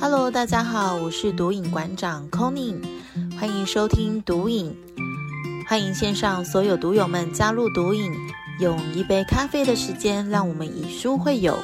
Hello，大家好，我是毒瘾馆长 Conny，欢迎收听毒瘾，欢迎线上所有毒友们加入毒瘾，用一杯咖啡的时间，让我们以书会友，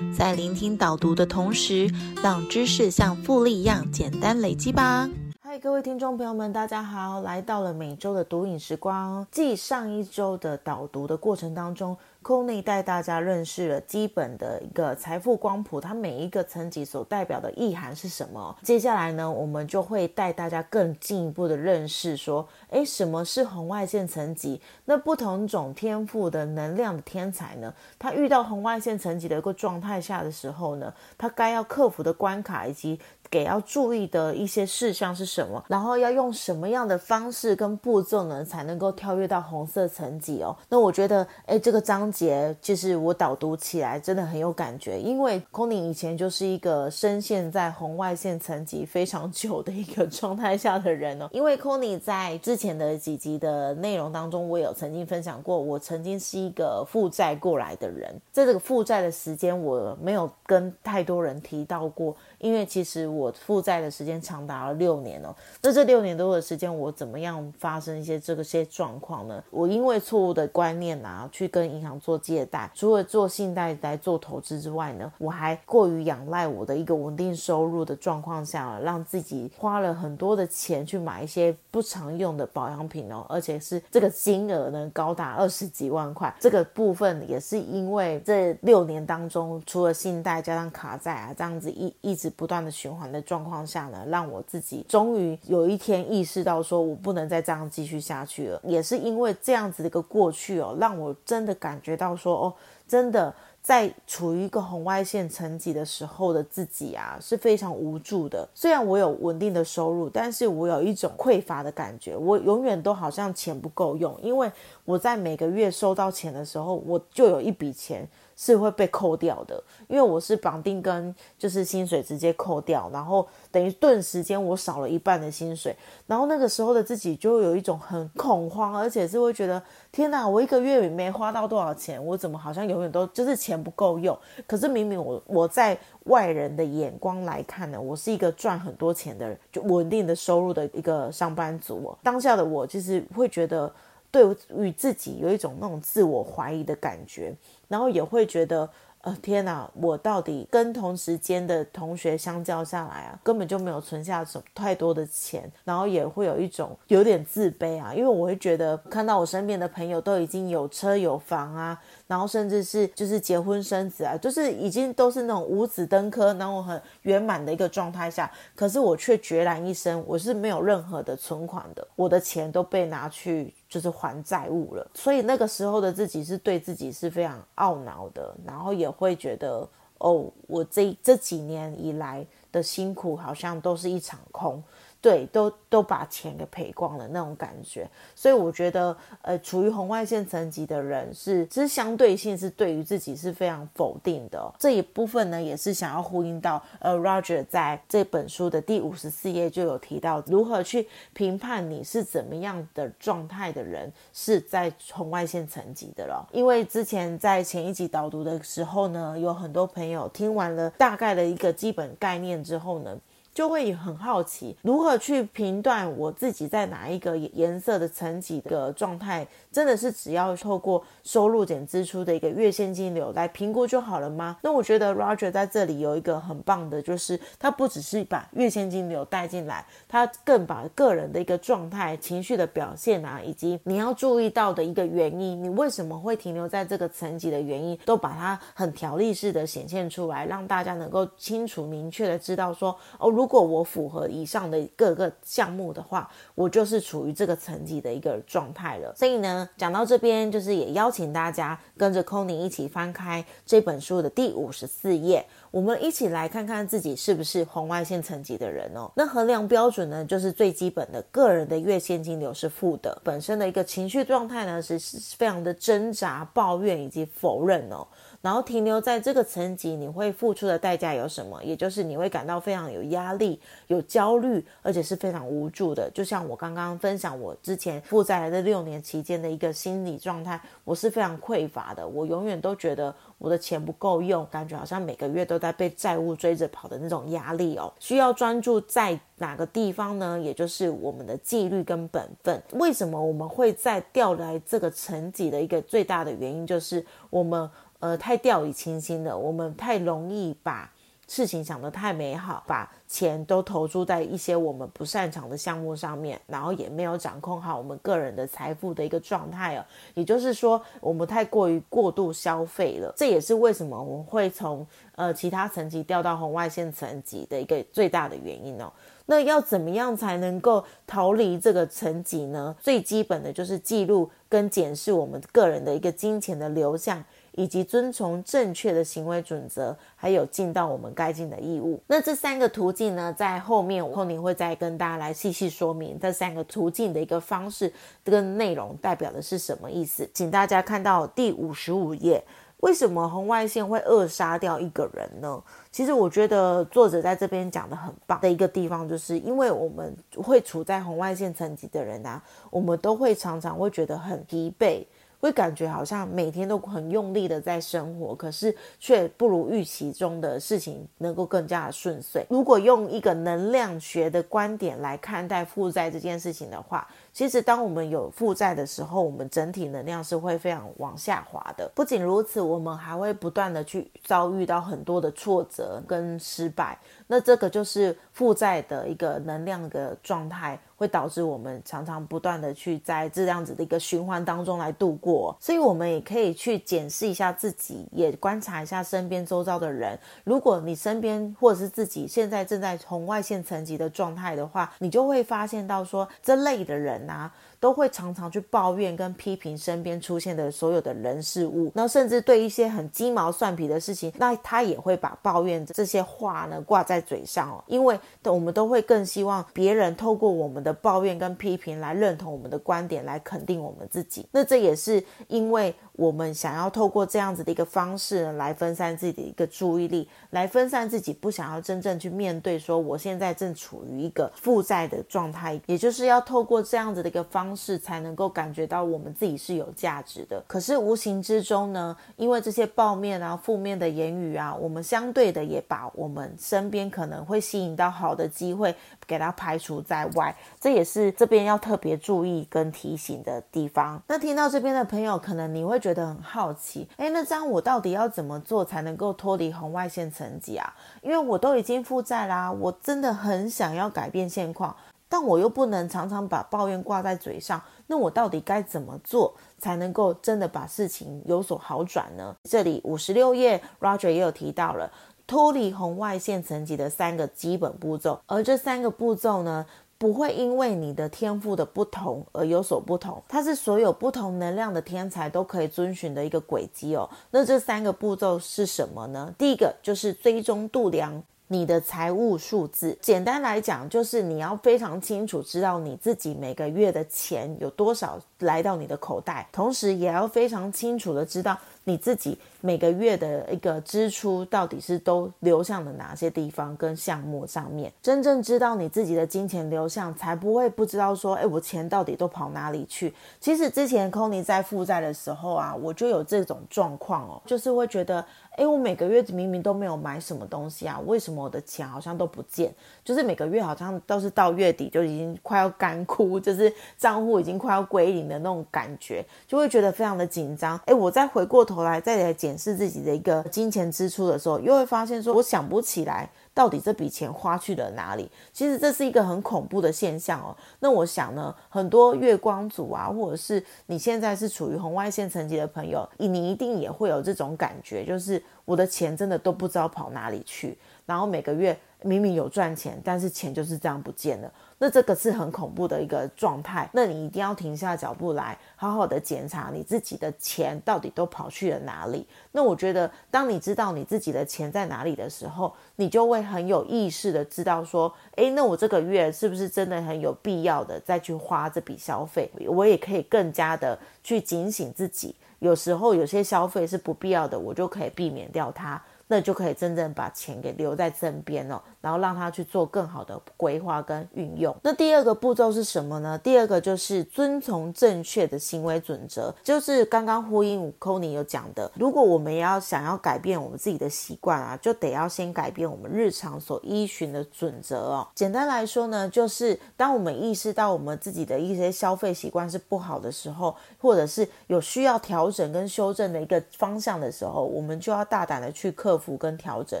在聆听导读的同时，让知识像复利一样简单累积吧。嗨，各位听众朋友们，大家好，来到了每周的毒瘾时光，继上一周的导读的过程当中。C o n y 带大家认识了基本的一个财富光谱，它每一个层级所代表的意涵是什么？接下来呢，我们就会带大家更进一步的认识，说，诶，什么是红外线层级？那不同种天赋的能量的天才呢，他遇到红外线层级的一个状态下的时候呢，他该要克服的关卡以及给要注意的一些事项是什么？然后要用什么样的方式跟步骤呢，才能够跳跃到红色层级哦？那我觉得，诶，这个章。节就是我导读起来真的很有感觉，因为 c o n y 以前就是一个深陷在红外线层级非常久的一个状态下的人哦。因为 c o n y 在之前的几集的内容当中，我有曾经分享过，我曾经是一个负债过来的人，在这个负债的时间，我没有跟太多人提到过。因为其实我负债的时间长达了六年哦，那这六年多的时间，我怎么样发生一些这个些状况呢？我因为错误的观念啊，去跟银行做借贷，除了做信贷来做投资之外呢，我还过于仰赖我的一个稳定收入的状况下，让自己花了很多的钱去买一些不常用的保养品哦，而且是这个金额呢高达二十几万块。这个部分也是因为这六年当中，除了信贷加上卡债啊，这样子一一直。不断的循环的状况下呢，让我自己终于有一天意识到，说我不能再这样继续下去了。也是因为这样子的一个过去哦，让我真的感觉到说，哦，真的在处于一个红外线层级的时候的自己啊，是非常无助的。虽然我有稳定的收入，但是我有一种匮乏的感觉，我永远都好像钱不够用，因为我在每个月收到钱的时候，我就有一笔钱。是会被扣掉的，因为我是绑定跟就是薪水直接扣掉，然后等于顿时间我少了一半的薪水，然后那个时候的自己就有一种很恐慌，而且是会觉得天哪，我一个月没花到多少钱，我怎么好像永远都就是钱不够用？可是明明我我在外人的眼光来看呢，我是一个赚很多钱的人，就稳定的收入的一个上班族。当下的我就是会觉得。对于自己有一种那种自我怀疑的感觉，然后也会觉得。呃，天哪！我到底跟同时间的同学相较下来啊，根本就没有存下什么太多的钱，然后也会有一种有点自卑啊，因为我会觉得看到我身边的朋友都已经有车有房啊，然后甚至是就是结婚生子啊，就是已经都是那种五子登科，然后很圆满的一个状态下，可是我却孑然一身，我是没有任何的存款的，我的钱都被拿去就是还债务了，所以那个时候的自己是对自己是非常懊恼的，然后也。会觉得哦，我这这几年以来的辛苦好像都是一场空。对，都都把钱给赔光了那种感觉，所以我觉得，呃，处于红外线层级的人是，其实相对性是对于自己是非常否定的。这一部分呢，也是想要呼应到，呃，Roger 在这本书的第五十四页就有提到，如何去评判你是怎么样的状态的人是在红外线层级的了。因为之前在前一集导读的时候呢，有很多朋友听完了大概的一个基本概念之后呢。就会很好奇，如何去评断我自己在哪一个颜色的层级的状态，真的是只要透过收入减支出的一个月现金流来评估就好了吗？那我觉得 Roger 在这里有一个很棒的，就是他不只是把月现金流带进来，他更把个人的一个状态、情绪的表现啊，以及你要注意到的一个原因，你为什么会停留在这个层级的原因，都把它很条例式的显现出来，让大家能够清楚明确的知道说，哦，如如果我符合以上的各个项目的话，我就是处于这个层级的一个状态了。所以呢，讲到这边，就是也邀请大家跟着 c o n y 一起翻开这本书的第五十四页，我们一起来看看自己是不是红外线层级的人哦。那衡量标准呢，就是最基本的个人的月现金流是负的，本身的一个情绪状态呢是非常的挣扎、抱怨以及否认哦。然后停留在这个层级，你会付出的代价有什么？也就是你会感到非常有压力、有焦虑，而且是非常无助的。就像我刚刚分享我之前负债的六年期间的一个心理状态，我是非常匮乏的，我永远都觉得。我的钱不够用，感觉好像每个月都在被债务追着跑的那种压力哦。需要专注在哪个地方呢？也就是我们的纪律跟本分。为什么我们会在调来这个层级的一个最大的原因，就是我们呃太掉以轻心了，我们太容易把。事情想得太美好，把钱都投注在一些我们不擅长的项目上面，然后也没有掌控好我们个人的财富的一个状态哦。也就是说，我们太过于过度消费了，这也是为什么我们会从呃其他层级掉到红外线层级的一个最大的原因哦。那要怎么样才能够逃离这个层级呢？最基本的就是记录跟检视我们个人的一个金钱的流向。以及遵从正确的行为准则，还有尽到我们该尽的义务。那这三个途径呢，在后面我后面会再跟大家来细细说明这三个途径的一个方式跟内容代表的是什么意思。请大家看到第五十五页，为什么红外线会扼杀掉一个人呢？其实我觉得作者在这边讲的很棒的一个地方，就是因为我们会处在红外线层级的人啊，我们都会常常会觉得很疲惫。会感觉好像每天都很用力的在生活，可是却不如预期中的事情能够更加的顺遂。如果用一个能量学的观点来看待负债这件事情的话，其实当我们有负债的时候，我们整体能量是会非常往下滑的。不仅如此，我们还会不断的去遭遇到很多的挫折跟失败。那这个就是负债的一个能量的状态。会导致我们常常不断的去在这样子的一个循环当中来度过，所以我们也可以去检视一下自己，也观察一下身边周遭的人。如果你身边或者是自己现在正在红外线层级的状态的话，你就会发现到说这类的人啊。都会常常去抱怨跟批评身边出现的所有的人事物，那甚至对一些很鸡毛蒜皮的事情，那他也会把抱怨这些话呢挂在嘴上哦。因为我们都会更希望别人透过我们的抱怨跟批评来认同我们的观点，来肯定我们自己。那这也是因为我们想要透过这样子的一个方式呢，来分散自己的一个注意力，来分散自己不想要真正去面对说我现在正处于一个负债的状态，也就是要透过这样子的一个方。方式才能够感觉到我们自己是有价值的。可是无形之中呢，因为这些暴面啊、负面的言语啊，我们相对的也把我们身边可能会吸引到好的机会给它排除在外。这也是这边要特别注意跟提醒的地方。那听到这边的朋友，可能你会觉得很好奇，哎，那这样我到底要怎么做才能够脱离红外线层级啊？因为我都已经负债啦，我真的很想要改变现况。但我又不能常常把抱怨挂在嘴上，那我到底该怎么做才能够真的把事情有所好转呢？这里五十六页，Roger 也有提到了脱离红外线层级的三个基本步骤，而这三个步骤呢，不会因为你的天赋的不同而有所不同，它是所有不同能量的天才都可以遵循的一个轨迹哦。那这三个步骤是什么呢？第一个就是追踪度量。你的财务数字，简单来讲，就是你要非常清楚知道你自己每个月的钱有多少来到你的口袋，同时也要非常清楚的知道。你自己每个月的一个支出到底是都流向了哪些地方跟项目上面？真正知道你自己的金钱流向，才不会不知道说，哎，我钱到底都跑哪里去？其实之前 c o n y 在负债的时候啊，我就有这种状况哦，就是会觉得，哎，我每个月明明都没有买什么东西啊，为什么我的钱好像都不见？就是每个月好像都是到月底就已经快要干枯，就是账户已经快要归零的那种感觉，就会觉得非常的紧张。哎，我再回过。头来再来检视自己的一个金钱支出的时候，又会发现说，我想不起来到底这笔钱花去了哪里。其实这是一个很恐怖的现象哦。那我想呢，很多月光族啊，或者是你现在是处于红外线层级的朋友，你一定也会有这种感觉，就是我的钱真的都不知道跑哪里去，然后每个月明明有赚钱，但是钱就是这样不见了。那这个是很恐怖的一个状态，那你一定要停下脚步来，好好的检查你自己的钱到底都跑去了哪里。那我觉得，当你知道你自己的钱在哪里的时候，你就会很有意识的知道说，诶，那我这个月是不是真的很有必要的再去花这笔消费？我也可以更加的去警醒自己。有时候有些消费是不必要的，我就可以避免掉它。那就可以真正把钱给留在身边了，然后让他去做更好的规划跟运用。那第二个步骤是什么呢？第二个就是遵从正确的行为准则，就是刚刚呼应 c o n y 有讲的，如果我们要想要改变我们自己的习惯啊，就得要先改变我们日常所依循的准则哦。简单来说呢，就是当我们意识到我们自己的一些消费习惯是不好的时候，或者是有需要调整跟修正的一个方向的时候，我们就要大胆的去克。服服跟调整，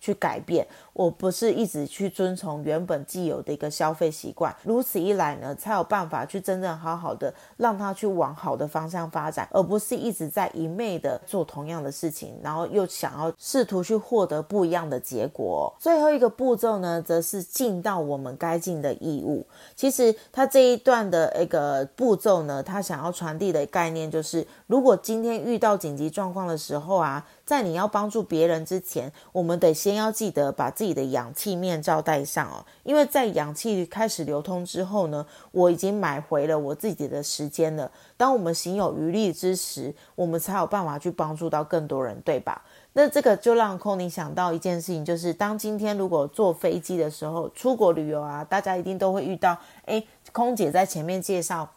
去改变，我不是一直去遵从原本既有的一个消费习惯，如此一来呢，才有办法去真正好好的让他去往好的方向发展，而不是一直在一昧的做同样的事情，然后又想要试图去获得不一样的结果。最后一个步骤呢，则是尽到我们该尽的义务。其实他这一段的一个步骤呢，他想要传递的概念就是，如果今天遇到紧急状况的时候啊。在你要帮助别人之前，我们得先要记得把自己的氧气面罩戴上哦，因为在氧气开始流通之后呢，我已经买回了我自己的时间了。当我们行有余力之时，我们才有办法去帮助到更多人，对吧？那这个就让 c o n y 想到一件事情，就是当今天如果坐飞机的时候，出国旅游啊，大家一定都会遇到，诶，空姐在前面介绍。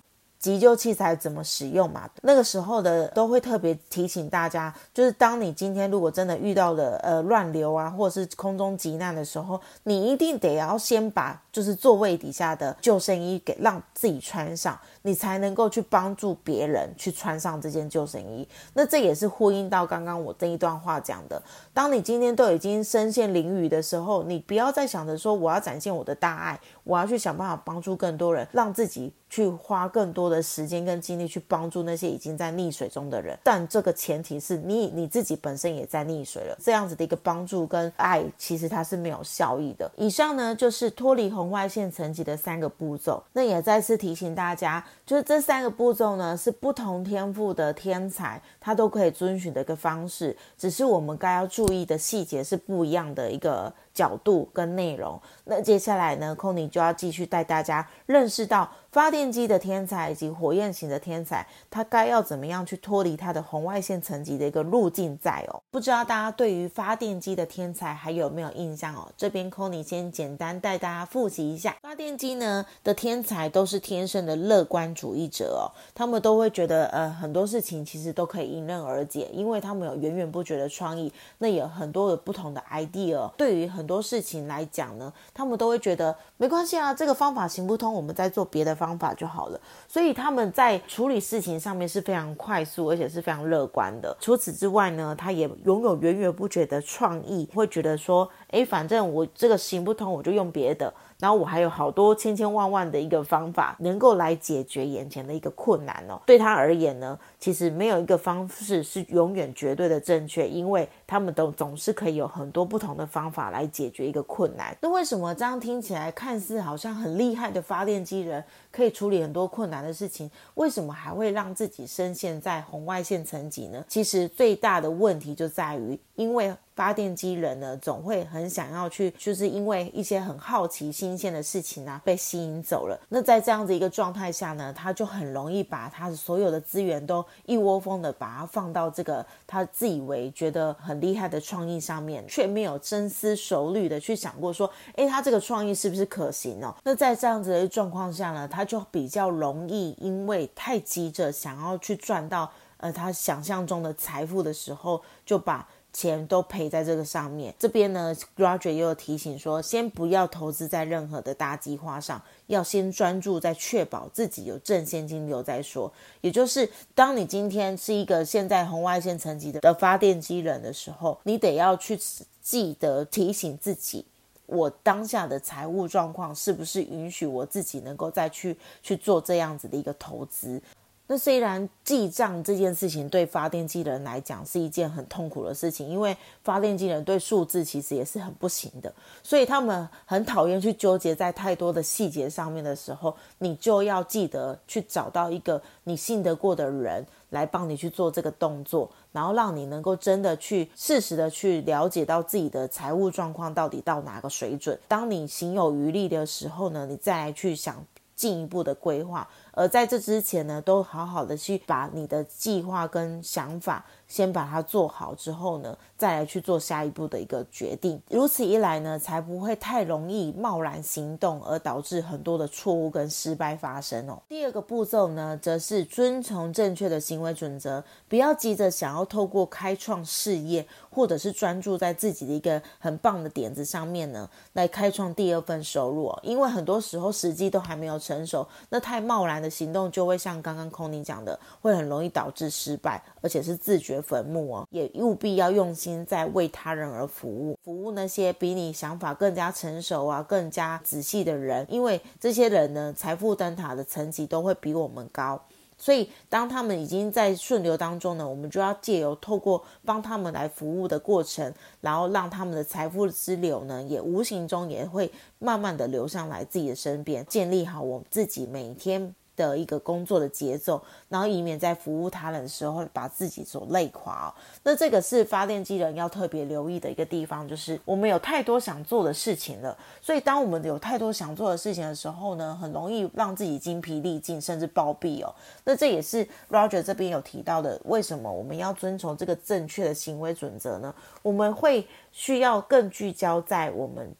急救器材怎么使用嘛？那个时候的都会特别提醒大家，就是当你今天如果真的遇到了呃乱流啊，或者是空中急难的时候，你一定得要先把就是座位底下的救生衣给让自己穿上，你才能够去帮助别人去穿上这件救生衣。那这也是呼应到刚刚我这一段话讲的，当你今天都已经身陷囹圄的时候，你不要再想着说我要展现我的大爱，我要去想办法帮助更多人，让自己。去花更多的时间跟精力去帮助那些已经在溺水中的人，但这个前提是你你自己本身也在溺水了，这样子的一个帮助跟爱，其实它是没有效益的。以上呢就是脱离红外线层级的三个步骤，那也再次提醒大家，就是这三个步骤呢是不同天赋的天才他都可以遵循的一个方式，只是我们该要注意的细节是不一样的一个。角度跟内容，那接下来呢空尼就要继续带大家认识到发电机的天才以及火焰型的天才，他该要怎么样去脱离他的红外线层级的一个路径在哦。不知道大家对于发电机的天才还有没有印象哦？这边 c o n y 先简单带大家复习一下，发电机呢的天才都是天生的乐观主义者哦，他们都会觉得呃很多事情其实都可以迎刃而解，因为他们有源源不绝的创意，那有很多的不同的 idea，对于很多事情来讲呢，他们都会觉得没关系啊，这个方法行不通，我们再做别的方方法就好了。所以他们在处理事情上面是非常快速，而且是非常乐观的。除此之外呢，他也拥有源源不绝的创意，会觉得说，哎，反正我这个行不通，我就用别的。然后我还有好多千千万万的一个方法，能够来解决眼前的一个困难哦。对他而言呢，其实没有一个方式是永远绝对的正确，因为他们都总是可以有很多不同的方法来解决一个困难。那为什么这样听起来看似好像很厉害的发电机人可以处理很多困难的事情，为什么还会让自己深陷在红外线层级呢？其实最大的问题就在于，因为。发电机人呢，总会很想要去，就是因为一些很好奇、新鲜的事情啊，被吸引走了。那在这样子一个状态下呢，他就很容易把他所有的资源都一窝蜂的把它放到这个他自以为觉得很厉害的创意上面，却没有深思熟虑的去想过说，诶，他这个创意是不是可行哦？那在这样子的状况下呢，他就比较容易因为太急着想要去赚到呃他想象中的财富的时候，就把。钱都赔在这个上面。这边呢，Roger 又提醒说，先不要投资在任何的大计划上，要先专注在确保自己有正现金流再说。也就是，当你今天是一个现在红外线层级的的发电机人的时候，你得要去记得提醒自己，我当下的财务状况是不是允许我自己能够再去去做这样子的一个投资。那虽然记账这件事情对发电机人来讲是一件很痛苦的事情，因为发电机人对数字其实也是很不行的，所以他们很讨厌去纠结在太多的细节上面的时候，你就要记得去找到一个你信得过的人来帮你去做这个动作，然后让你能够真的去适时的去了解到自己的财务状况到底到哪个水准。当你行有余力的时候呢，你再来去想。进一步的规划。而在这之前呢，都好好的去把你的计划跟想法先把它做好之后呢，再来去做下一步的一个决定。如此一来呢，才不会太容易贸然行动，而导致很多的错误跟失败发生哦。第二个步骤呢，则是遵从正确的行为准则，不要急着想要透过开创事业，或者是专注在自己的一个很棒的点子上面呢，来开创第二份收入哦。因为很多时候时机都还没有成熟，那太贸然。的行动就会像刚刚空尼讲的，会很容易导致失败，而且是自掘坟墓哦。也务必要用心在为他人而服务，服务那些比你想法更加成熟啊、更加仔细的人，因为这些人呢，财富灯塔的层级都会比我们高。所以，当他们已经在顺流当中呢，我们就要借由透过帮他们来服务的过程，然后让他们的财富之流呢，也无形中也会慢慢的流上来自己的身边，建立好我们自己每天。的一个工作的节奏，然后以免在服务他人的时候把自己所累垮哦。那这个是发电机人要特别留意的一个地方，就是我们有太多想做的事情了。所以当我们有太多想做的事情的时候呢，很容易让自己精疲力尽，甚至暴毙哦。那这也是 Roger 这边有提到的，为什么我们要遵从这个正确的行为准则呢？我们会需要更聚焦在我们。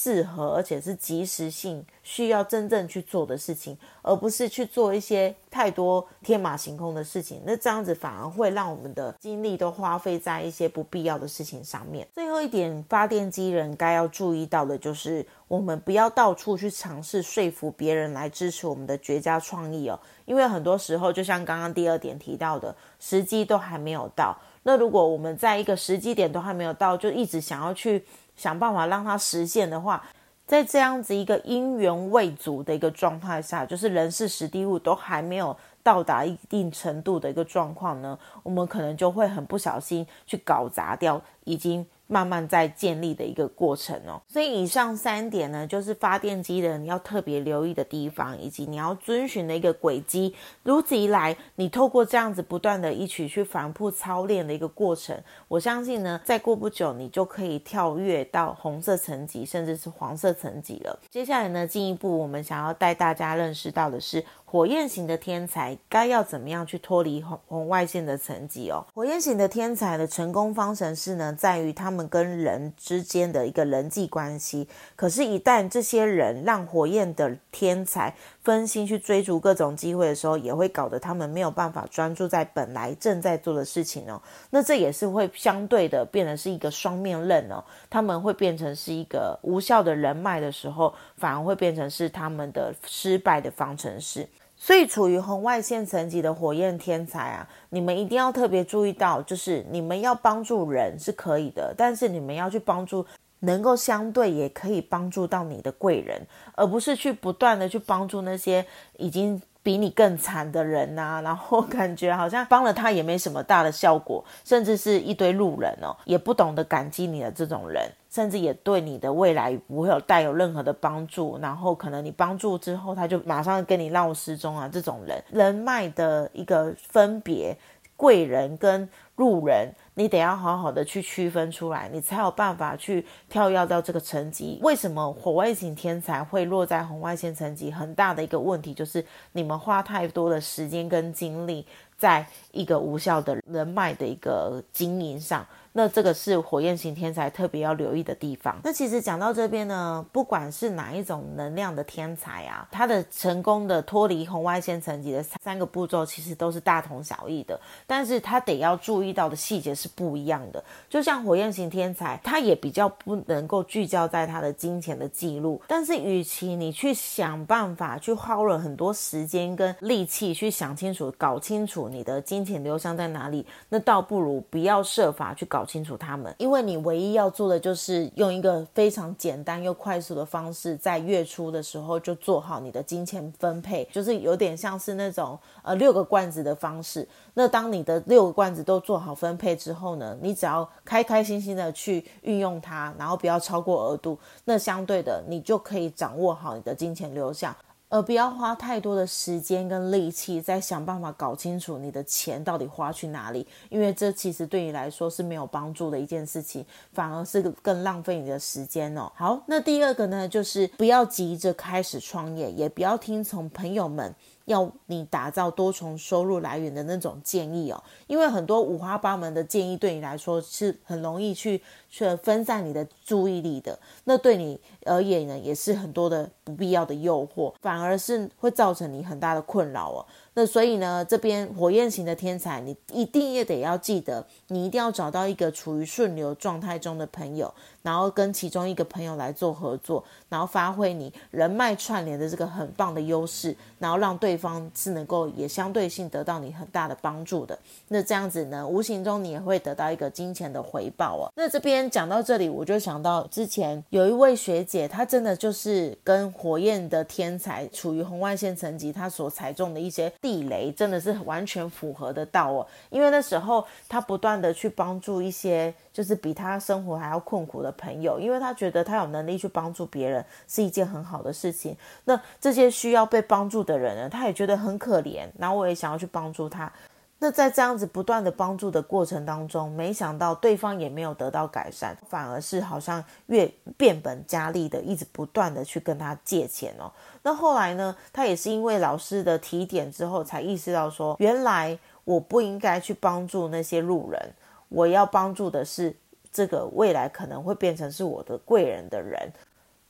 适合而且是及时性需要真正去做的事情，而不是去做一些太多天马行空的事情。那这样子反而会让我们的精力都花费在一些不必要的事情上面。最后一点，发电机人该要注意到的就是，我们不要到处去尝试说服别人来支持我们的绝佳创意哦。因为很多时候，就像刚刚第二点提到的，时机都还没有到。那如果我们在一个时机点都还没有到，就一直想要去。想办法让它实现的话，在这样子一个因缘未足的一个状态下，就是人事实地物都还没有到达一定程度的一个状况呢，我们可能就会很不小心去搞砸掉已经。慢慢在建立的一个过程哦，所以以上三点呢，就是发电机的人要特别留意的地方，以及你要遵循的一个轨迹。如此一来，你透过这样子不断的一起去反复操练的一个过程，我相信呢，再过不久，你就可以跳跃到红色层级，甚至是黄色层级了。接下来呢，进一步我们想要带大家认识到的是。火焰型的天才该要怎么样去脱离红红外线的层级哦？火焰型的天才的成功方程式呢，在于他们跟人之间的一个人际关系。可是，一旦这些人让火焰的天才分心去追逐各种机会的时候，也会搞得他们没有办法专注在本来正在做的事情哦。那这也是会相对的变成是一个双面刃哦。他们会变成是一个无效的人脉的时候，反而会变成是他们的失败的方程式。所以，处于红外线层级的火焰天才啊，你们一定要特别注意到，就是你们要帮助人是可以的，但是你们要去帮助能够相对也可以帮助到你的贵人，而不是去不断的去帮助那些已经。比你更惨的人呐，然后感觉好像帮了他也没什么大的效果，甚至是一堆路人哦，也不懂得感激你的这种人，甚至也对你的未来不会有带有任何的帮助。然后可能你帮助之后，他就马上跟你闹失踪啊，这种人人脉的一个分别，贵人跟路人。你得要好好的去区分出来，你才有办法去跳跃到这个层级。为什么火外型天才会落在红外线层级？很大的一个问题就是你们花太多的时间跟精力在一个无效的人脉的一个经营上。那这个是火焰型天才特别要留意的地方。那其实讲到这边呢，不管是哪一种能量的天才啊，他的成功的脱离红外线层级的三个步骤，其实都是大同小异的。但是他得要注意到的细节是不一样的。就像火焰型天才，他也比较不能够聚焦在他的金钱的记录。但是，与其你去想办法去花了很多时间跟力气去想清楚、搞清楚你的金钱流向在哪里，那倒不如不要设法去搞。清楚他们，因为你唯一要做的就是用一个非常简单又快速的方式，在月初的时候就做好你的金钱分配，就是有点像是那种呃六个罐子的方式。那当你的六个罐子都做好分配之后呢，你只要开开心心的去运用它，然后不要超过额度，那相对的你就可以掌握好你的金钱流向。而不要花太多的时间跟力气在想办法搞清楚你的钱到底花去哪里，因为这其实对你来说是没有帮助的一件事情，反而是更浪费你的时间哦。好，那第二个呢，就是不要急着开始创业，也不要听从朋友们。要你打造多重收入来源的那种建议哦，因为很多五花八门的建议对你来说是很容易去去分散你的注意力的，那对你而言呢，也是很多的不必要的诱惑，反而是会造成你很大的困扰哦。那所以呢，这边火焰型的天才，你一定也得要记得，你一定要找到一个处于顺流状态中的朋友，然后跟其中一个朋友来做合作，然后发挥你人脉串联的这个很棒的优势，然后让对方是能够也相对性得到你很大的帮助的。那这样子呢，无形中你也会得到一个金钱的回报哦。那这边讲到这里，我就想到之前有一位学姐，她真的就是跟火焰的天才处于红外线层级，她所踩中的一些。地雷真的是完全符合得到哦，因为那时候她不断的去帮助一些就是比他生活还要困苦的朋友，因为他觉得他有能力去帮助别人是一件很好的事情。那这些需要被帮助的人呢，他也觉得很可怜，然后我也想要去帮助他。那在这样子不断的帮助的过程当中，没想到对方也没有得到改善，反而是好像越变本加厉的，一直不断的去跟他借钱哦。那后来呢，他也是因为老师的提点之后，才意识到说，原来我不应该去帮助那些路人，我要帮助的是这个未来可能会变成是我的贵人的人。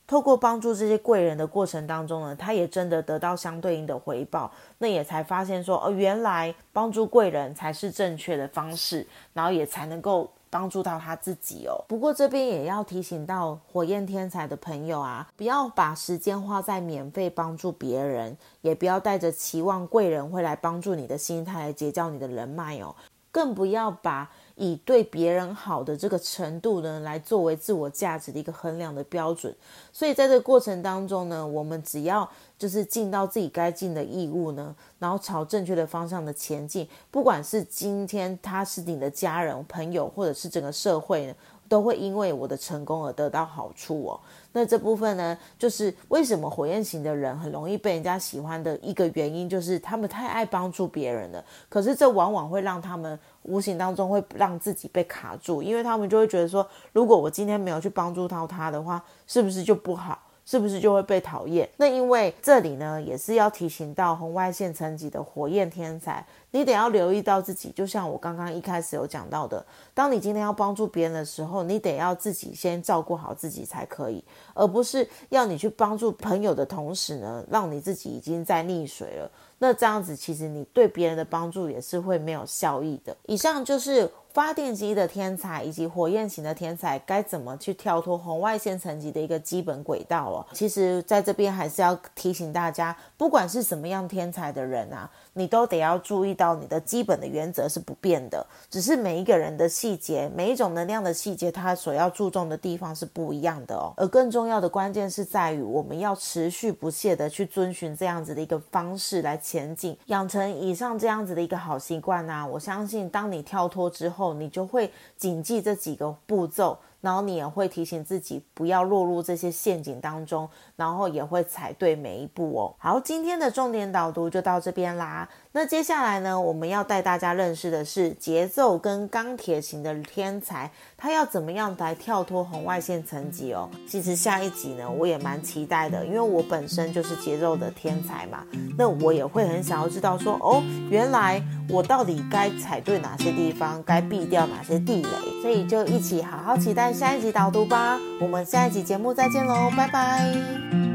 透过帮助这些贵人的过程当中呢，他也真的得到相对应的回报，那也才发现说，哦，原来帮助贵人才是正确的方式，然后也才能够帮助到他自己哦。不过这边也要提醒到火焰天才的朋友啊，不要把时间花在免费帮助别人，也不要带着期望贵人会来帮助你的心态来结交你的人脉哦，更不要把。以对别人好的这个程度呢，来作为自我价值的一个衡量的标准。所以在这个过程当中呢，我们只要就是尽到自己该尽的义务呢，然后朝正确的方向的前进。不管是今天他是你的家人、朋友，或者是整个社会呢，都会因为我的成功而得到好处哦。那这部分呢，就是为什么火焰型的人很容易被人家喜欢的一个原因，就是他们太爱帮助别人了。可是这往往会让他们无形当中会让自己被卡住，因为他们就会觉得说，如果我今天没有去帮助到他的话，是不是就不好？是不是就会被讨厌？那因为这里呢，也是要提醒到红外线层级的火焰天才。你得要留意到自己，就像我刚刚一开始有讲到的，当你今天要帮助别人的时候，你得要自己先照顾好自己才可以，而不是要你去帮助朋友的同时呢，让你自己已经在溺水了。那这样子，其实你对别人的帮助也是会没有效益的。以上就是发电机的天才以及火焰型的天才该怎么去跳脱红外线层级的一个基本轨道哦。其实，在这边还是要提醒大家，不管是什么样天才的人啊。你都得要注意到，你的基本的原则是不变的，只是每一个人的细节，每一种能量的细节，它所要注重的地方是不一样的哦。而更重要的关键是在于，我们要持续不懈的去遵循这样子的一个方式来前进，养成以上这样子的一个好习惯呐。我相信，当你跳脱之后，你就会谨记这几个步骤。然后你也会提醒自己不要落入这些陷阱当中，然后也会踩对每一步哦。好，今天的重点导读就到这边啦。那接下来呢，我们要带大家认识的是节奏跟钢铁型的天才，他要怎么样来跳脱红外线层级哦？其实下一集呢，我也蛮期待的，因为我本身就是节奏的天才嘛，那我也会很想要知道说，哦，原来我到底该踩对哪些地方，该避掉哪些地雷，所以就一起好好期待下一集导读吧。我们下一集节目再见喽，拜拜。